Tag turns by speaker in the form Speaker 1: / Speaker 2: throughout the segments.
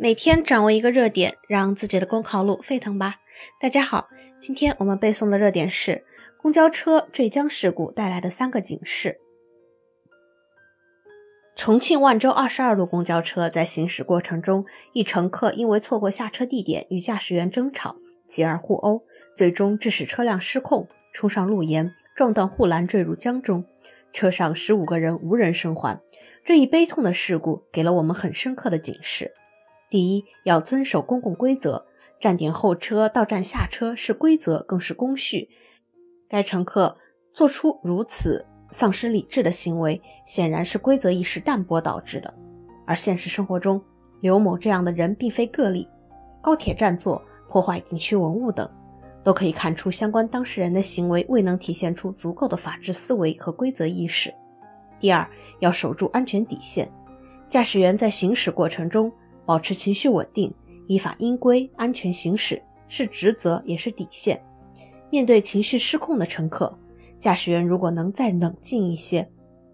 Speaker 1: 每天掌握一个热点，让自己的公考路沸腾吧！大家好，今天我们背诵的热点是公交车坠江事故带来的三个警示。重庆万州二十二路公交车在行驶过程中，一乘客因为错过下车地点与驾驶员争吵，继而互殴，最终致使车辆失控冲上路沿，撞断护栏坠入江中，车上十五个人无人生还。这一悲痛的事故给了我们很深刻的警示。第一，要遵守公共规则，站点候车、到站下车是规则，更是公序。该乘客做出如此丧失理智的行为，显然是规则意识淡薄导致的。而现实生活中，刘某这样的人并非个例。高铁占座、破坏景区文物等，都可以看出相关当事人的行为未能体现出足够的法治思维和规则意识。第二，要守住安全底线，驾驶员在行驶过程中。保持情绪稳定，依法依规安全行驶是职责也是底线。面对情绪失控的乘客，驾驶员如果能再冷静一些，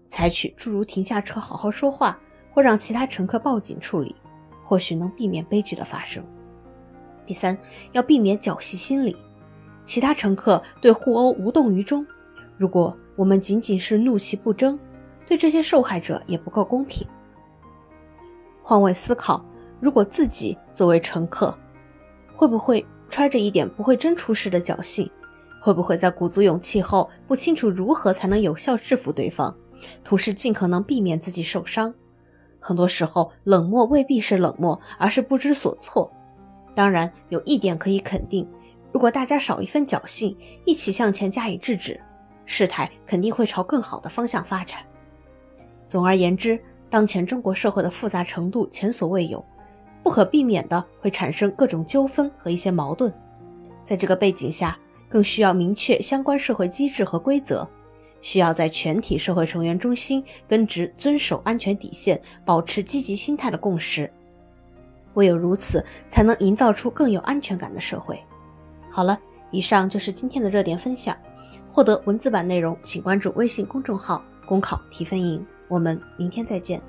Speaker 1: 采取诸如停下车好好说话，或让其他乘客报警处理，或许能避免悲剧的发生。第三，要避免侥幸心理，其他乘客对互殴无动于衷。如果我们仅仅是怒其不争，对这些受害者也不够公平。换位思考。如果自己作为乘客，会不会揣着一点不会真出事的侥幸？会不会在鼓足勇气后，不清楚如何才能有效制服对方，同时尽可能避免自己受伤？很多时候，冷漠未必是冷漠，而是不知所措。当然，有一点可以肯定：如果大家少一份侥幸，一起向前加以制止，事态肯定会朝更好的方向发展。总而言之，当前中国社会的复杂程度前所未有。不可避免的会产生各种纠纷和一些矛盾，在这个背景下，更需要明确相关社会机制和规则，需要在全体社会成员中心根植遵守安全底线、保持积极心态的共识。唯有如此，才能营造出更有安全感的社会。好了，以上就是今天的热点分享。获得文字版内容，请关注微信公众号“公考提分营”。我们明天再见。